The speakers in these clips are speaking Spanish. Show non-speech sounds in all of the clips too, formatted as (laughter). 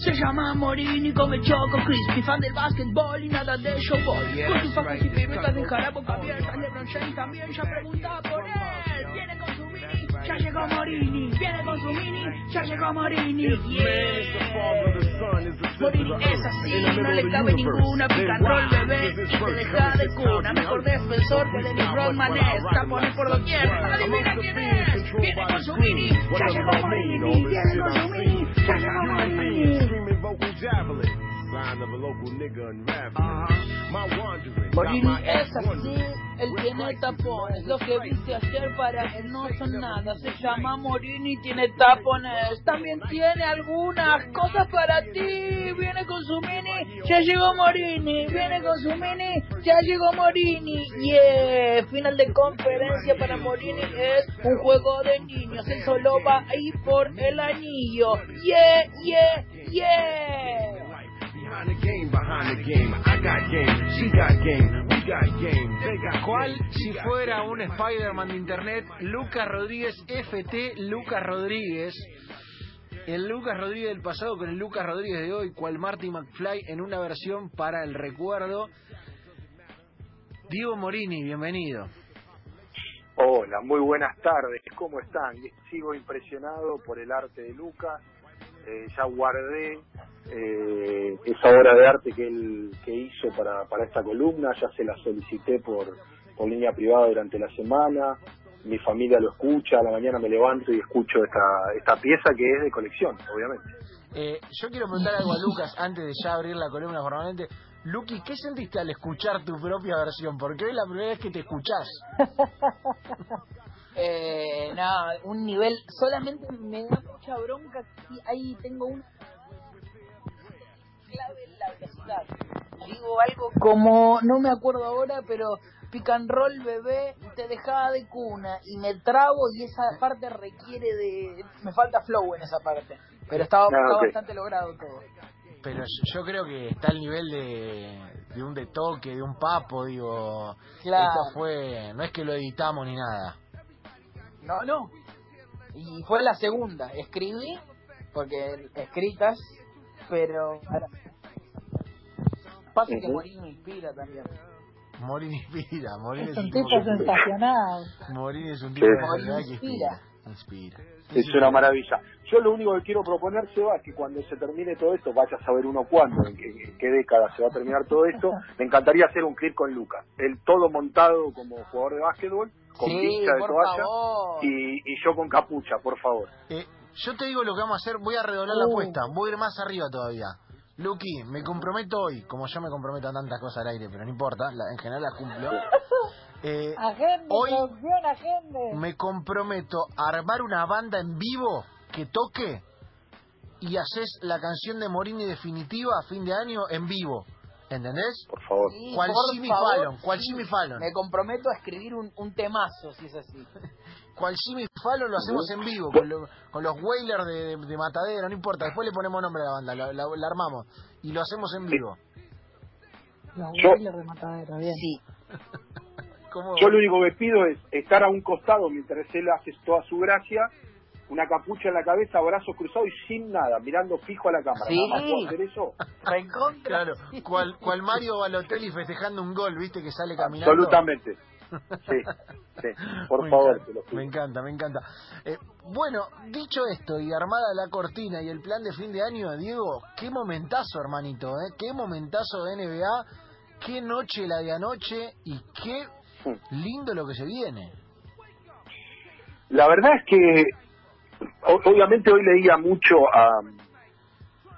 Se llama Morini, come choco crispy, fan del básquetbol y nada de showball. Con sus facos y piruetas deja la boca abierta. LeBron James también ya pregunta por él. Ya llegó Morini. Viene con su mini, ya llegó Morini. Morini es así, no le cabe ninguna. Roll, bebé, y te deja de cuna. Mejor defensor que Dennis Rodman es. Tapones por doquier, adivina quién es. Viene con su mini, ya llegó Morini. Viene con su mini, ya llegó Morini. Morini es así, él tiene tapones. Lo que viste ayer para él no son nada. Se llama Morini y tiene tapones. También tiene algunas cosas para ti. Viene con su mini, ya llegó Morini. Viene con su mini, ya llegó Morini. Yeah, final de conferencia para Morini. Es un juego de niños. Él solo va ahí por el anillo. Yeah, yeah, yeah. ¿Cuál si fuera un Spider-Man de internet? Lucas Rodríguez, FT Lucas Rodríguez. El Lucas Rodríguez del pasado con el Lucas Rodríguez de hoy, cual Marty McFly en una versión para el recuerdo. Diego Morini, bienvenido. Hola, muy buenas tardes. ¿Cómo están? Sigo impresionado por el arte de Lucas. Eh, ya guardé eh, esa obra de arte que él que hizo para, para esta columna, ya se la solicité por, por línea privada durante la semana, mi familia lo escucha, a la mañana me levanto y escucho esta, esta pieza que es de colección, obviamente. Eh, yo quiero preguntar algo a Lucas antes de ya abrir la columna formalmente. Luqui, ¿qué sentiste al escuchar tu propia versión? Porque hoy es la primera vez que te escuchás. (laughs) Eh, nada, un nivel, solamente me da mucha bronca que ahí tengo un clave en la velocidad. Digo algo como, no me acuerdo ahora, pero pick and roll bebé te dejaba de cuna y me trabo y esa parte requiere de, me falta flow en esa parte, pero estaba, Ah, estaba bastante logrado todo. Pero yo- yo creo que está al nivel de, de un de toque, de un papo, digo. Claro. Esto fue, no es que lo editamos ni nada. No, no. Y fue la segunda. Escribí, porque escritas, pero... Pasa que. Morín me inspira también. Morín inspira, Morín es, Es un tipo sensacional. Morín es un tipo Morín que inspira. Inspira. Es una maravilla. Yo lo único que quiero proponer, Seba, es que cuando se termine todo esto, vaya a saber uno cuándo, en qué, en qué década se va a terminar todo esto, (laughs) me encantaría hacer un clip con Lucas. Él todo montado como jugador de básquetbol, con Sí, pincha de toalla, y, y yo con capucha, por favor. Eh, yo te digo lo que vamos a hacer, voy a redoblar la Uh. apuesta, voy a ir más arriba todavía. Luqui, me comprometo hoy, como yo me comprometo a tantas cosas al aire, pero no importa, la- en general las cumplo. (laughs) Eh, Agende, Hoy- agende. me comprometo a armar una banda en vivo que toque y haces la canción de Morini definitiva a fin de año en vivo. ¿Entendés? Por favor. Sí, ¿Cuál por Jimmy favor, Fallon? ¿Cuál sí. Jimmy Fallon? Me comprometo a escribir un, un temazo, si es así. (laughs) Cual Jimmy Fallon lo hacemos en vivo, con, lo- con los Wailers de, de, de Matadero, no importa, después le ponemos nombre a la banda, la, la- la armamos y lo hacemos en vivo. Los Wailers de Matadero, bien. Sí. (laughs) ¿Cómo? Yo lo único que pido es estar a un costado mientras él hace toda su gracia, una capucha en la cabeza, brazos cruzados y sin nada, mirando fijo a la cámara. Sí. Nada más puedo hacer eso. Recontra. Claro, cual, cual Mario Balotelli festejando un gol, viste, que sale caminando. Absolutamente. Sí, sí. Por (laughs) Me favor, encanta, te lo pido. Me encanta, me encanta. Eh, bueno, dicho esto y armada la cortina y el plan de fin de año, Diego, qué momentazo, hermanito, ¿eh? Qué momentazo de NBA, qué noche la de anoche y qué lindo lo que se viene. La verdad es que, obviamente hoy leía mucho a,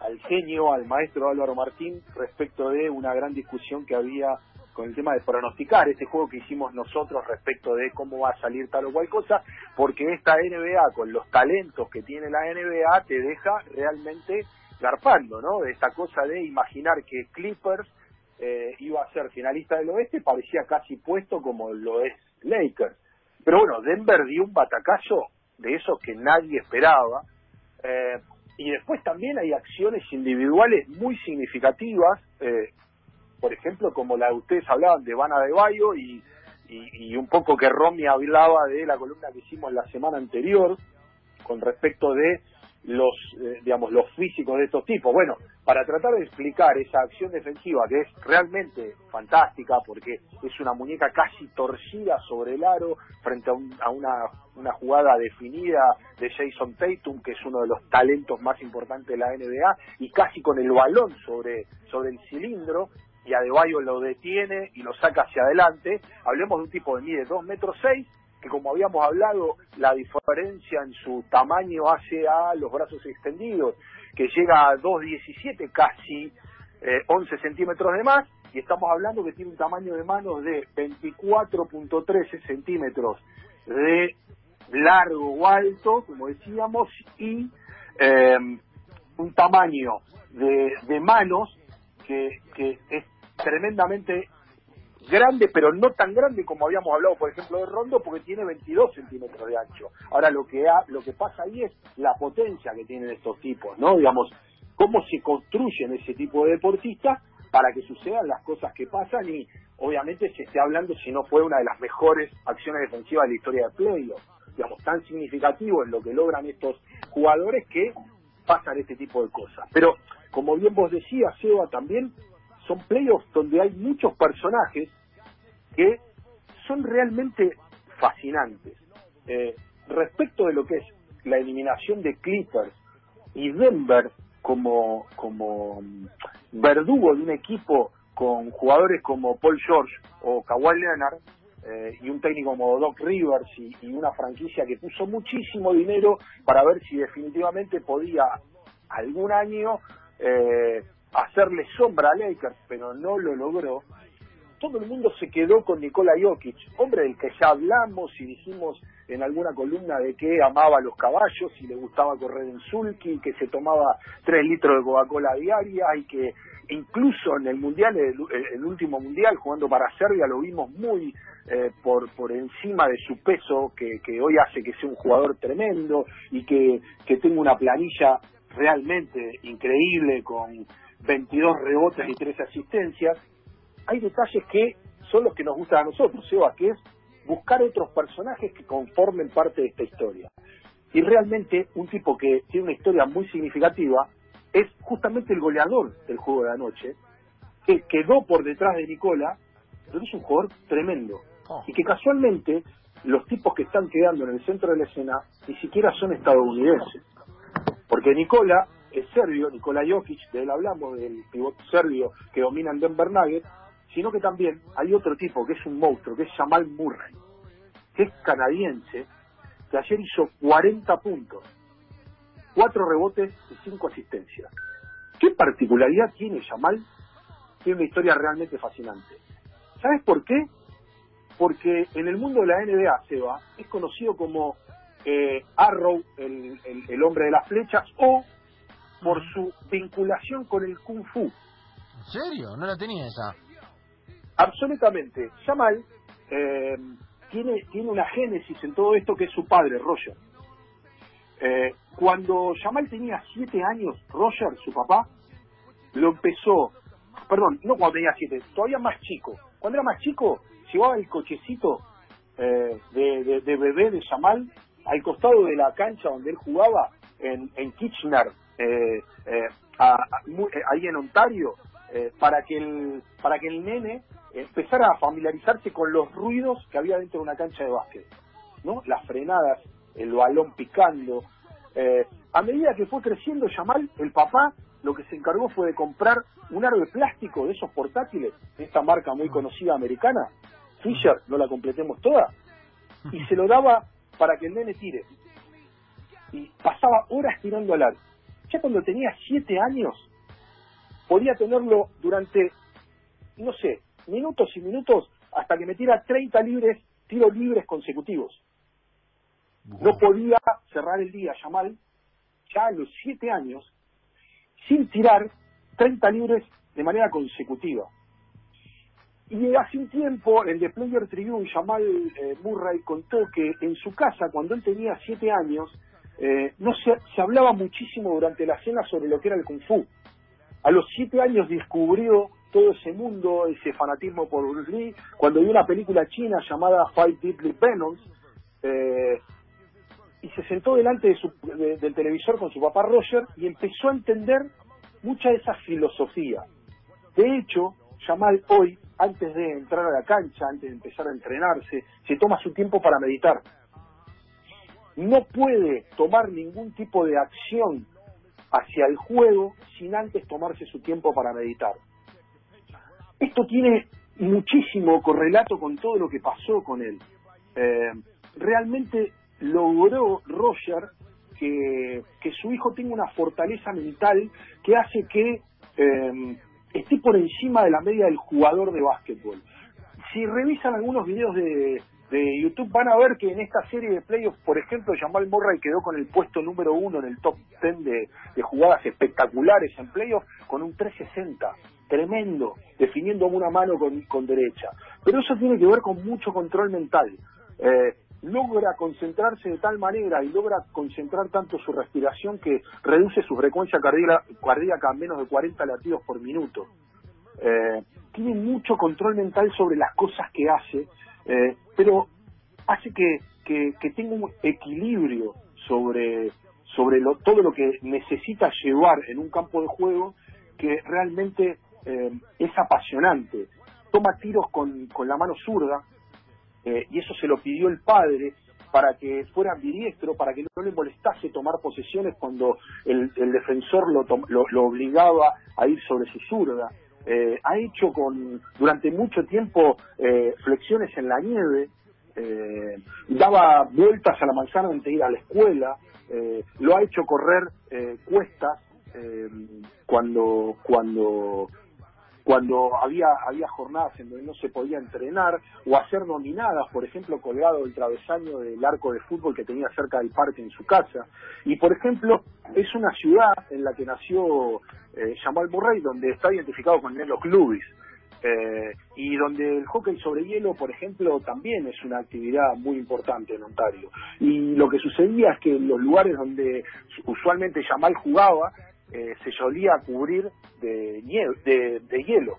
al genio, al maestro Álvaro Martín, respecto de una gran discusión que había con el tema de pronosticar este juego que hicimos nosotros respecto de cómo va a salir tal o cual cosa, porque esta NBA, con los talentos que tiene la NBA, te deja realmente garpando, ¿no? Esta cosa de imaginar que Clippers eh, iba a ser finalista del oeste, parecía casi puesto como lo es Lakers. Pero bueno, Denver dio un batacazo de esos que nadie esperaba. Eh, y después también hay acciones individuales muy significativas, eh, por ejemplo, como la de ustedes hablaban de Vana de Bayo y, y, y un poco que Romy hablaba de la columna que hicimos la semana anterior con respecto de los, eh, digamos, los físicos de estos tipos. Bueno, para tratar de explicar esa acción defensiva que es realmente fantástica porque es una muñeca casi torcida sobre el aro frente a, un- a una, jugada definida de Jason Tatum, que es uno de los talentos más importantes de la NBA, y casi con el balón sobre, sobre el cilindro, y Adebayo lo detiene y lo saca hacia adelante. Hablemos de un tipo de mide 2 metros 6, que como habíamos hablado, la diferencia en su tamaño hace a los brazos extendidos, que llega a 2,17, casi eh, 11 centímetros de más, y estamos hablando que tiene un tamaño de manos de 24.13 centímetros de largo o alto, como decíamos, y eh, un tamaño de, de manos que, que es tremendamente grande, pero no tan grande como habíamos hablado, por ejemplo, de Rondo, porque tiene 22 centímetros de ancho. Ahora, lo que ha- lo que pasa ahí es la potencia que tienen estos tipos, ¿no? Digamos, cómo se construyen ese tipo de deportistas para que sucedan las cosas que pasan y, obviamente, se esté hablando si no fue una de las mejores acciones defensivas de la historia de playoff. Digamos, tan significativo en lo que logran estos jugadores que pasan este tipo de cosas. Pero, como bien vos decías, Seba, también son playoffs donde hay muchos personajes que son realmente fascinantes. Eh, respecto de lo que es la eliminación de Clippers y Denver como, como mm, verdugo de un equipo con jugadores como Paul George o Kawhi Leonard eh, y un técnico como Doc Rivers y, y una franquicia que puso muchísimo dinero para ver si definitivamente podía algún año eh, hacerle sombra a Lakers, pero no lo logró. Todo el mundo se quedó con Nikola Jokic, hombre del que ya hablamos y dijimos en alguna columna de que amaba los caballos y le gustaba correr en sulky, que se tomaba tres litros de Coca-Cola diaria y que incluso en el mundial, el, último mundial jugando para Serbia lo vimos muy eh, por por encima de su peso que, que hoy hace que sea un jugador tremendo y que, que tenga una planilla realmente increíble con 22 rebotes y 3 asistencias, hay detalles que son los que nos gustan a nosotros, Seba, que es buscar otros personajes que conformen parte de esta historia. Y realmente un tipo que tiene una historia muy significativa es justamente el goleador del juego de la noche, que quedó por detrás de Nicola, pero es un jugador tremendo. Oh. Y que casualmente los tipos que están quedando en el centro de la escena ni siquiera son estadounidenses. Porque Nicola es serbio, Nikola Jokic, de él hablamos, del pivote serbio que domina en Denver Nuggets, sino que también hay otro tipo que es un monstruo, que es Jamal Murray, que es canadiense, que ayer hizo 40 puntos, 4 rebotes y 5 asistencias. ¿Qué particularidad tiene Jamal? Tiene una historia realmente fascinante. ¿Sabes por qué? Porque en el mundo de la NBA, Seba, es conocido como eh, Arrow, el, el- el hombre de las flechas, o por su vinculación con el Kung Fu. ¿En serio? No la tenía esa. Absolutamente. Jamal eh, tiene, tiene una génesis en todo esto que es su padre, Roger. Eh, cuando Jamal tenía siete años, Roger, su papá, lo empezó, perdón, no cuando tenía siete, todavía más chico. Cuando era más chico, llevaba el cochecito eh, de, de- de bebé de Jamal al costado de la cancha donde él jugaba en, en Kitchener, eh, eh, a- a- muy- eh, ahí en Ontario, eh, para que el para que el nene empezara a familiarizarse con los ruidos que había dentro de una cancha de básquet, ¿no? Las frenadas, el balón picando. Eh, a medida que fue creciendo Yamal, el papá lo que se encargó fue de comprar un aro de plástico de esos portátiles, de esta marca muy conocida americana, Fisher, no la completemos toda, y se lo daba para que el nene tire. Y pasaba horas tirando al aro. Ya cuando tenía siete años, podía tenerlo durante, no sé, minutos y minutos hasta que metiera 30 libres, tiros libres consecutivos. No podía cerrar el día, Yamal, ya a los siete años, sin tirar 30 libres de manera consecutiva. Y hace un tiempo, en The Player Tribune, Jamal eh, Murray contó que en su casa, cuando él tenía siete años, eh, no se, se hablaba muchísimo durante la cena sobre lo que era el Kung Fu. A los siete años descubrió todo ese mundo, ese fanatismo por Bruce Lee, cuando vio una película china llamada Five Deadly Venoms, eh, y se sentó delante de su- de- del televisor con su papá Roger y empezó a entender mucha de esa filosofía. De hecho, Jamal hoy, antes de entrar a la cancha, antes de empezar a entrenarse, se toma su tiempo para meditar. No puede tomar ningún tipo de acción hacia el juego sin antes tomarse su tiempo para meditar. Esto tiene muchísimo correlato con todo lo que pasó con él. Eh, realmente logró Roger que, que su hijo tenga una fortaleza mental que hace que eh, esté por encima de la media del jugador de básquetbol. Si revisan algunos videos de, de YouTube van a ver que en esta serie de playoffs, por ejemplo, Jamal Murray quedó con el puesto número uno en el top 10 de, jugadas espectaculares en playoffs con un 360 tremendo, definiendo una mano con, con derecha. Pero eso tiene que ver con mucho control mental. Eh, logra concentrarse de tal manera y logra concentrar tanto su respiración que reduce su frecuencia cardíaca, cardíaca a menos de 40 latidos por minuto. Eh, tiene mucho control mental sobre las cosas que hace, eh, pero hace que, que, tenga un equilibrio sobre, sobre lo, todo lo que necesita llevar en un campo de juego que realmente eh, es apasionante. Toma tiros con, con la mano zurda eh, y eso se lo pidió el padre para que fuera ambidiestro, para que no le molestase tomar posesiones cuando el, defensor lo, lo, lo obligaba a ir sobre su zurda. Eh, ha hecho con durante mucho tiempo eh, flexiones en la nieve, eh, daba vueltas a la manzana antes de ir a la escuela, eh, lo ha hecho correr eh, cuestas eh, cuando cuando cuando había había jornadas en donde no se podía entrenar o hacer nominadas, por ejemplo, colgado del travesaño del arco de fútbol que tenía cerca del parque en su casa. Y, por ejemplo, es una ciudad en la que nació eh, Jamal Murray, donde está identificado con los clubes. Eh, y donde el hockey sobre hielo, por ejemplo, también es una actividad muy importante en Ontario. Y lo que sucedía es que los lugares donde usualmente Jamal jugaba, eh, se solía cubrir de, nieve, de, hielo.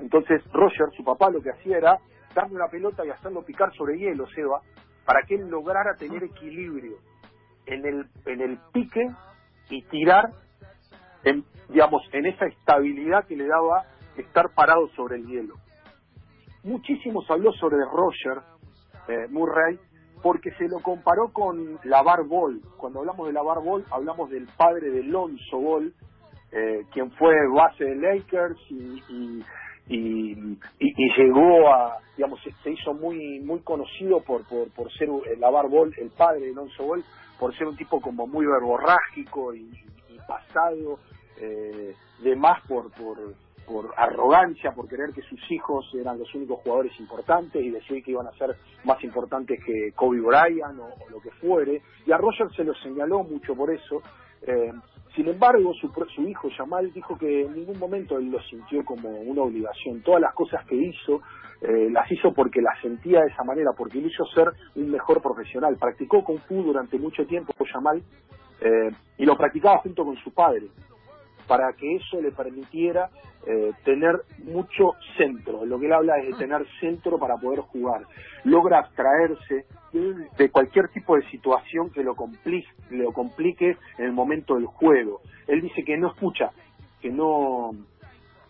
Entonces Roger, su papá, lo que hacía era darle una pelota y hacerlo picar sobre hielo, Seba, para que él lograra tener equilibrio en el, en el pique y tirar, en, digamos, en esa estabilidad que le daba estar parado sobre el hielo. Muchísimo se habló sobre Roger eh, Murray porque se lo comparó con la Bar Ball. Cuando hablamos de la Bar Ball, hablamos del padre de Lonzo Ball, eh, quien fue base de Lakers y, y, y, y- llegó a, digamos, se- hizo muy muy conocido por, por, por ser eh, la Bar Ball, el padre de Lonzo Ball, por ser un tipo como muy verborrágico y pasado, eh, de más por, por, por arrogancia, por creer que sus hijos eran los únicos jugadores importantes y decir que iban a ser más importantes que Kobe Bryant o, lo que fuere. Y a Roger se lo señaló mucho por eso. Eh, sin embargo, su, su hijo Jamal dijo que en ningún momento él lo sintió como una obligación. Todas las cosas que hizo, eh, las hizo porque las sentía de esa manera, porque lo hizo ser un mejor profesional. Practicó Kung Fu durante mucho tiempo Jamal eh, y lo practicaba junto con su padre para que eso le permitiera eh, tener mucho centro. Lo que él habla es de tener centro para poder jugar. Logra abstraerse de, cualquier tipo de situación que lo complique, lo complique en el momento del juego. Él dice que no escucha, que no,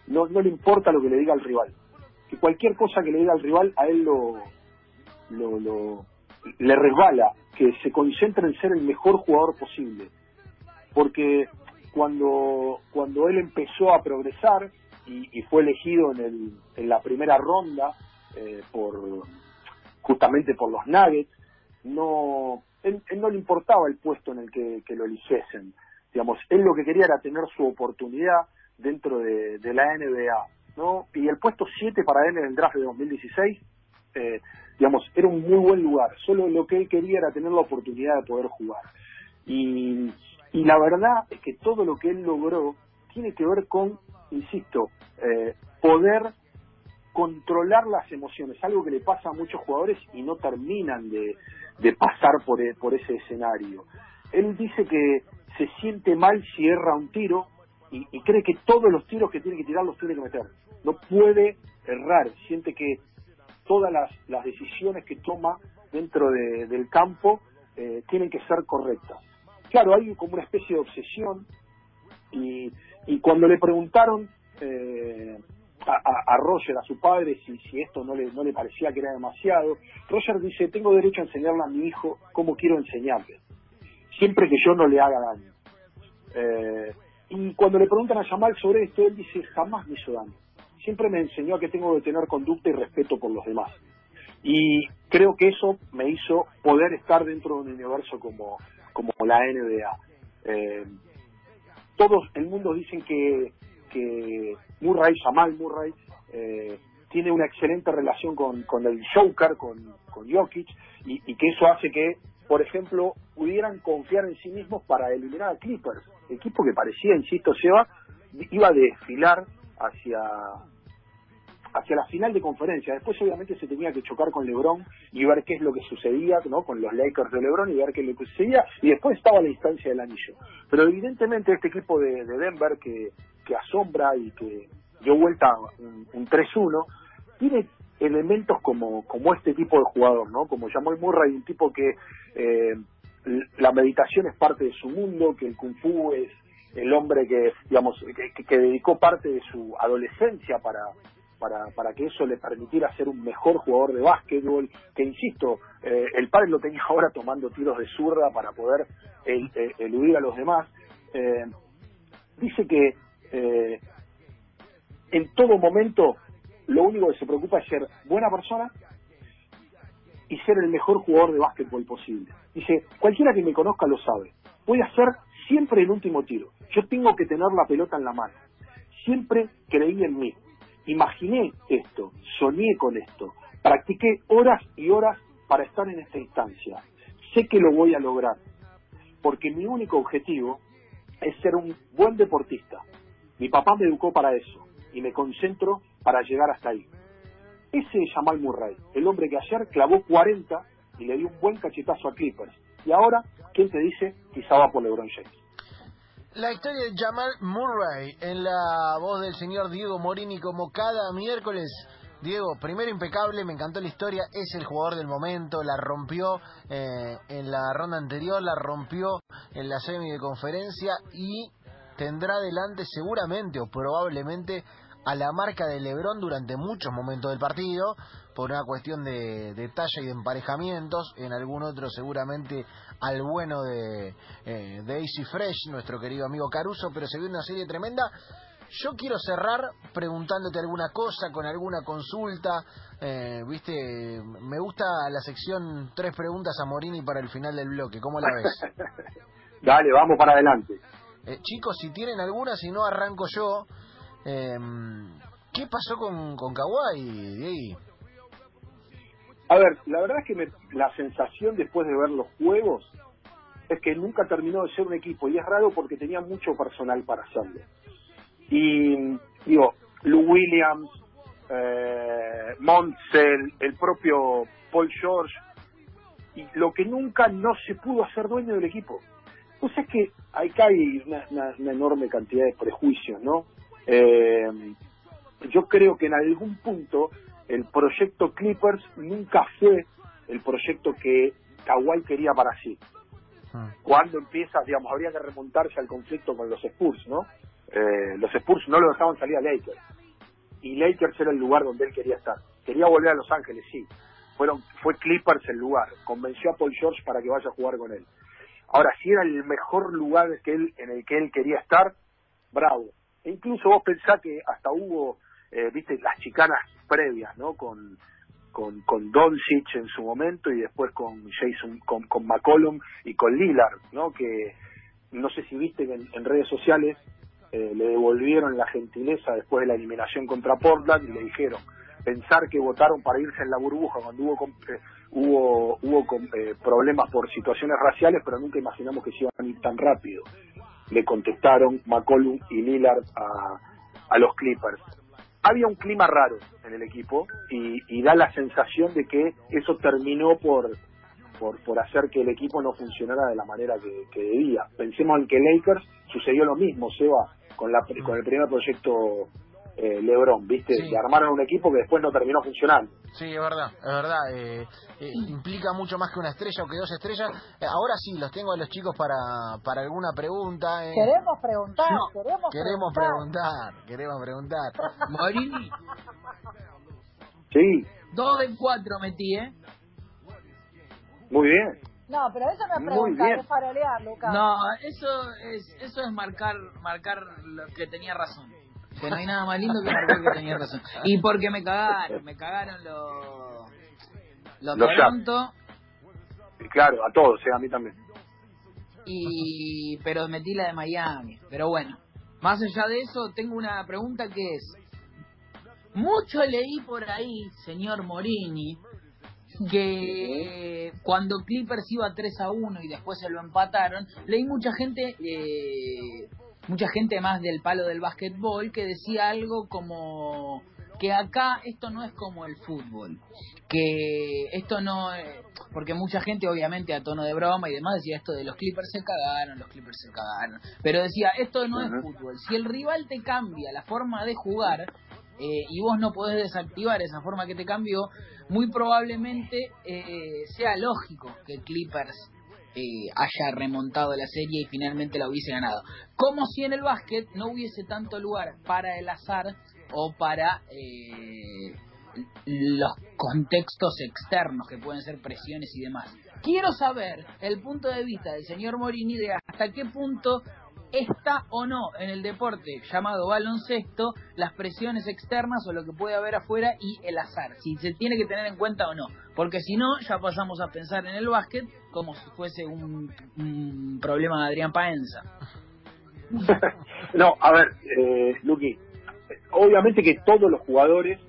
no, no le importa lo que le diga el rival. Que cualquier cosa que le diga al rival a él lo, lo, lo- le resbala, que se concentra en ser el mejor jugador posible. Porque cuando, cuando él empezó a progresar y, fue elegido en, el, en la primera ronda eh, por justamente por los Nuggets, no, él, no le importaba el puesto en el que, lo eligiesen. Digamos, él lo que quería era tener su oportunidad dentro de, de la NBA, ¿no? Y el puesto 7 para él en el draft de 2016, eh, digamos, era un muy buen lugar. Solo lo que él quería era tener la oportunidad de poder jugar. Y, y la verdad es que todo lo que él logró tiene que ver con, insisto, eh, poder controlar las emociones, algo que le pasa a muchos jugadores y no terminan de, pasar por, e- por ese escenario. Él dice que se siente mal si erra un tiro y, cree que todos los tiros que tiene que tirar los tiene que meter. No puede errar, siente que todas las, decisiones que toma dentro de- del campo eh, tienen que ser correctas. Claro, hay como una especie de obsesión y, y cuando le preguntaron eh, a, a- Roger, a su padre, si, si esto no le, no le parecía que era demasiado, Roger dice, tengo derecho a enseñarle a mi hijo cómo quiero enseñarle, siempre que yo no le haga daño. Eh, y cuando le preguntan a Jamal sobre esto, él dice, jamás me hizo daño. Siempre me enseñó a que tengo que tener conducta y respeto por los demás. Y creo que eso me hizo poder estar dentro de un universo como, como la NBA. Eh, todos el mundo dicen que, que Murray, Jamal Murray, eh, tiene una excelente relación con, con el Joker, con, con Jokic, y, que eso hace que, por ejemplo, pudieran confiar en sí mismos para eliminar a Clippers, equipo que parecía, insisto, Seba, iba a desfilar hacia hacia la final de conferencia. Después obviamente se tenía que chocar con LeBron y ver qué es lo que sucedía, ¿no? Con los Lakers de LeBron y ver qué es lo que sucedía y después estaba la instancia del anillo. Pero evidentemente este equipo de, de Denver que, que asombra y que dio vuelta un, un 3-1 tiene elementos como como este tipo de jugador, ¿no? Como Jamal Murray, un tipo que eh, la meditación es parte de su mundo, que el kung fu es el hombre que digamos que, que dedicó parte de su adolescencia para para, para que eso le permitiera ser un mejor jugador de básquetbol, que insisto, eh, el padre lo tenía (laughs) ahora tomando tiros de zurda para poder el- eh, eludir a los demás. Eh, dice que eh, en todo momento lo único que se preocupa es ser buena persona y ser el mejor jugador de básquetbol posible. Dice, cualquiera que me conozca lo sabe. Voy a ser siempre el último tiro. Yo tengo que tener la pelota en la mano. Siempre creí en mí. Imaginé esto, soñé con esto, practiqué horas y horas para estar en esta instancia. Sé que lo voy a lograr, porque mi único objetivo es ser un buen deportista. Mi papá me educó para eso y me concentro para llegar hasta ahí. Ese es Jamal Murray, el hombre que ayer clavó 40 y le dio un buen cachetazo a Clippers. Y ahora, ¿quién te dice? Quizá va por LeBron James. La historia de Jamal Murray en la voz del señor Diego Morini como cada miércoles. Diego, primero impecable, me encantó la historia, es el jugador del momento, la rompió eh, en la ronda anterior, la rompió en la semi de conferencia y tendrá delante seguramente o probablemente a la marca de Lebron durante muchos momentos del partido, por una cuestión de, de talla y de emparejamientos, en algún otro seguramente al bueno de, eh, de AC Fresh, nuestro querido amigo Caruso, pero se vio una serie tremenda. Yo quiero cerrar preguntándote alguna cosa, con alguna consulta. Eh, Viste, me gusta la sección tres preguntas a Morini para el final del bloque. ¿Cómo la ves? (laughs) Dale, vamos para adelante. Eh, chicos, si tienen alguna, si no arranco yo. Eh, ¿Qué pasó con, con Kawhi? A ver, la verdad es que me- la sensación después de ver los juegos es que nunca terminó de ser un equipo y es raro porque tenía mucho personal para hacerlo. Y digo, Lou Williams, eh, el propio Paul George, y lo que nunca no se pudo hacer dueño del equipo. Pues es que acá hay una, una- una enorme cantidad de prejuicios, ¿no? Eh, yo creo que en algún punto el proyecto Clippers nunca fue el proyecto que Kawhi quería para sí. Cuando empieza, digamos, habría que remontarse al conflicto con los Spurs, ¿no? Eh, los Spurs no lo dejaban salir a Lakers. Y Lakers era el lugar donde él quería estar. Quería volver a Los Ángeles, sí. Fueron, fue Clippers el lugar. Convenció a Paul George para que vaya a jugar con él. Ahora, si era el mejor lugar que él, en el que él quería estar, bravo. E incluso vos pensás que hasta hubo, eh, viste, las chicanas previas, ¿no? Con, con, con Doncic en su momento y después con Jason, con, con McCollum y con Lillard, ¿no? Que no sé si viste que en, en redes sociales eh, le devolvieron la gentileza después de la eliminación contra Portland y le dijeron pensar que votaron para irse en la burbuja cuando hubo eh, hubo hubo eh, problemas por situaciones raciales pero nunca imaginamos que se iban a ir tan rápido le contestaron McCollum y Lillard a, a los Clippers había un clima raro en el equipo y, y da la sensación de que eso terminó por, por, hacer que el equipo no funcionara de la manera que, que debía. Pensemos en que Lakers sucedió lo mismo, Seba, con, la, con el primer proyecto eh, LeBron, ¿viste? Sí. Le armaron un equipo que después no terminó funcionando. Sí, es verdad, es verdad. eh, eh, implica mucho más que una estrella o que dos estrellas. Eh, ahora sí, los tengo a los chicos para, para alguna pregunta. eh. Queremos preguntar, No, queremos, Queremos preguntar, queremos preguntar. Morini, Sí, dos de cuatro metí, ¿eh? muy bien. No, pero eso no es Muy preguntar, bien. es farolear, Lucas. No, eso es eso es marcar marcar lo que tenía razón. Que no hay nada más lindo que marcar que tenía razón. Y porque me cagaron, me cagaron los los Los Toronto Y claro, a todos, eh, a mí también. y pero metí la de Miami. Pero bueno, más allá de eso, tengo una pregunta que es mucho leí por ahí, señor Morini, que cuando Clippers iba 3 a 1 y después se lo empataron, leí mucha gente, eh, mucha gente más del palo del básquetbol que decía algo como que acá esto no es como el fútbol, que esto no, eh, porque mucha gente obviamente a tono de broma y demás decía esto de los Clippers se cagaron, los Clippers se cagaron, pero decía esto no es fútbol, si el rival te cambia la forma de jugar eh, y vos no podés desactivar esa forma que te cambió, muy probablemente eh, sea lógico que Clippers eh, haya remontado la serie y finalmente la hubiese ganado. Como si en el básquet no hubiese tanto lugar para el azar o para eh, los contextos externos que pueden ser presiones y demás. Quiero saber el punto de vista del señor Morini de hasta qué punto está o no en el deporte llamado baloncesto las presiones externas o lo que puede haber afuera y el azar, si se tiene que tener en cuenta o no, porque si no ya pasamos a pensar en el básquet como si fuese un, problema de Adrián Paenza. (laughs) no, a ver, eh, Luqui, obviamente que todos los jugadores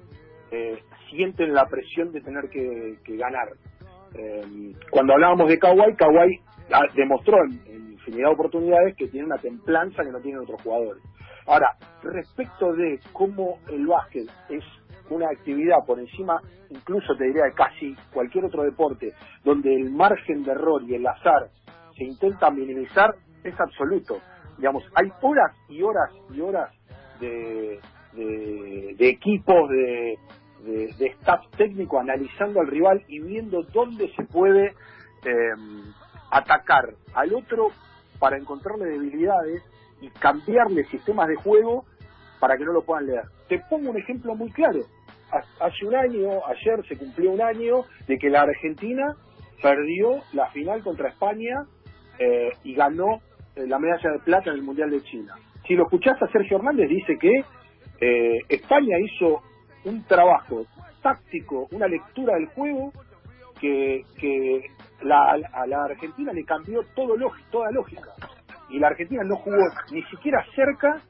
eh, sienten la presión de tener que, que ganar. Eh, cuando hablábamos de Kawhi, Kawhi ah, demostró en infinidad de oportunidades que tiene una templanza que no tienen otros jugadores. Ahora, respecto de cómo el básquet es una actividad por encima, incluso te diría de casi cualquier otro deporte, donde el margen de error y el azar se intenta minimizar, es absoluto. Digamos, hay horas y horas y horas de, de, equipos, de, de, de staff técnico analizando al rival y viendo dónde se puede eh, atacar al otro para encontrarle debilidades y cambiarle sistemas de juego para que no lo puedan leer. Te pongo un ejemplo muy claro. Ha- Hace un año, ayer se cumplió un año de que la Argentina perdió la final contra España eh, y ganó eh, la medalla de plata en el Mundial de China. Si lo escuchás a Sergio Hernández, dice que eh, España hizo un trabajo táctico, una lectura del juego que la, a la Argentina le cambió todo toda lógica. Y la Argentina no jugó ni siquiera cerca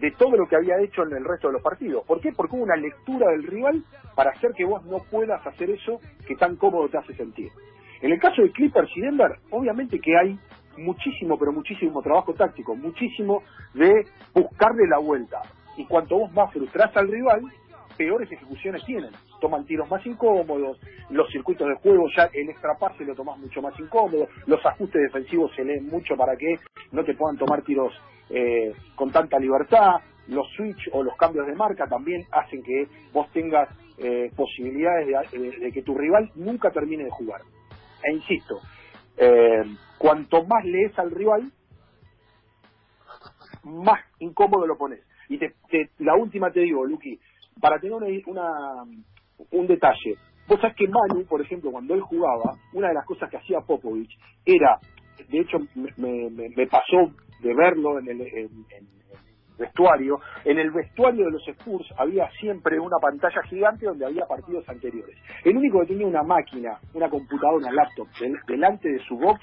de todo lo que había hecho en el resto de los partidos. ¿Por qué? Porque hubo una lectura del rival para hacer que vos no puedas hacer eso que tan cómodo te hace sentir. En el caso de Clippers y Denver, obviamente que hay muchísimo, pero muchísimo trabajo táctico, muchísimo de buscarle la vuelta. Y cuanto vos más frustrás al rival, peores ejecuciones tienen. Toman tiros más incómodos, los circuitos de juego ya el extra pase lo tomás mucho más incómodo, los ajustes defensivos se leen mucho para que no te puedan tomar tiros eh, con tanta libertad, los switch o los cambios de marca también hacen que vos tengas eh, posibilidades de, de- de que tu rival nunca termine de jugar. E insisto, eh, cuanto más lees al rival, más incómodo lo pones. Y te, te- la última te digo, Luqui, para tener una, una- un detalle, vos sabés que Manu, por ejemplo, cuando él jugaba, una de las cosas que hacía Popovich era, de hecho me, me- me- pasó de verlo en el, en- vestuario, en el vestuario de los Spurs había siempre una pantalla gigante donde había partidos anteriores. El único que tenía una máquina, una computadora, una laptop del- delante de su box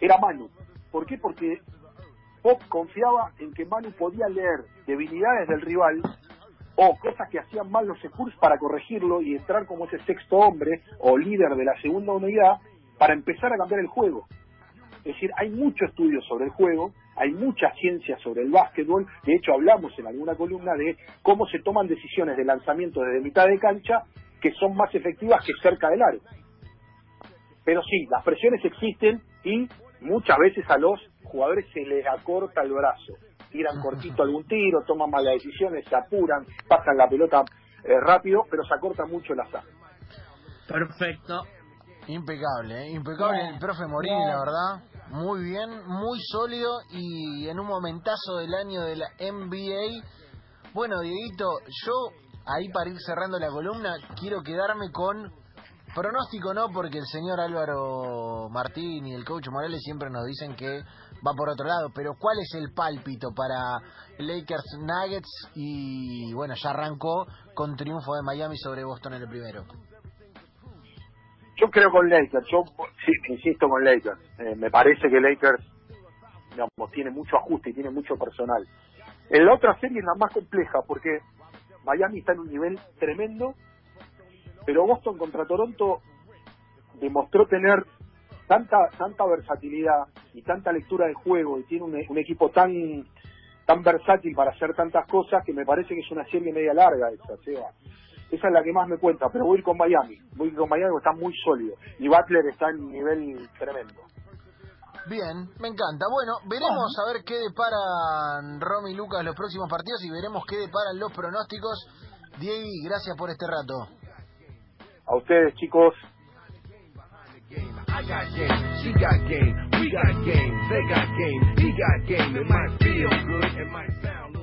era Manu. ¿Por qué? Porque Pop confiaba en que Manu podía leer debilidades del rival o cosas que hacían mal los Spurs para corregirlo y entrar como ese sexto hombre o líder de la segunda unidad para empezar a cambiar el juego. Es decir, hay mucho estudio sobre el juego, hay mucha ciencia sobre el básquetbol, de hecho hablamos en alguna columna de cómo se toman decisiones de lanzamiento desde mitad de cancha que son más efectivas que cerca del aro. Pero sí, las presiones existen y muchas veces a los jugadores se les acorta el brazo. Tiran cortito algún tiro, toman malas decisiones, se apuran, pasan la pelota eh, rápido, pero se acorta mucho la saga. Perfecto. Impecable, ¿eh? impecable Bien. el profe Morini, Bien. la verdad. Muy bien, muy sólido y en un momentazo del año de la NBA. Bueno, Dieguito, yo ahí para ir cerrando la columna, quiero quedarme con pronóstico, no, porque el señor Álvaro Martín y el coach Morales siempre nos dicen que va por otro lado, pero ¿cuál es el pálpito para Lakers Nuggets? Y bueno, ya arrancó con triunfo de Miami sobre Boston en el primero. Yo creo con Lakers, yo sí, insisto con Lakers. Eh, me parece que Lakers digamos, tiene mucho ajuste y tiene mucho personal. En la otra serie es la más compleja porque Miami está en un nivel tremendo, pero Boston contra Toronto demostró tener tanta tanta versatilidad y tanta lectura de juego y tiene un, un equipo tan tan versátil para hacer tantas cosas que me parece que es una serie media larga esa, Seba. Esa es la que más me cuenta, pero voy a ir con Miami. Voy a ir con Miami porque está muy sólido. Y Butler está en un nivel tremendo. Bien, me encanta. Bueno, veremos a ver qué deparan Romy y Lucas los próximos partidos y veremos qué deparan los pronósticos. Diego, gracias por este rato. A ustedes, chicos. I got game, she got game, we got game, they got game, he got game. It might feel good, it might sound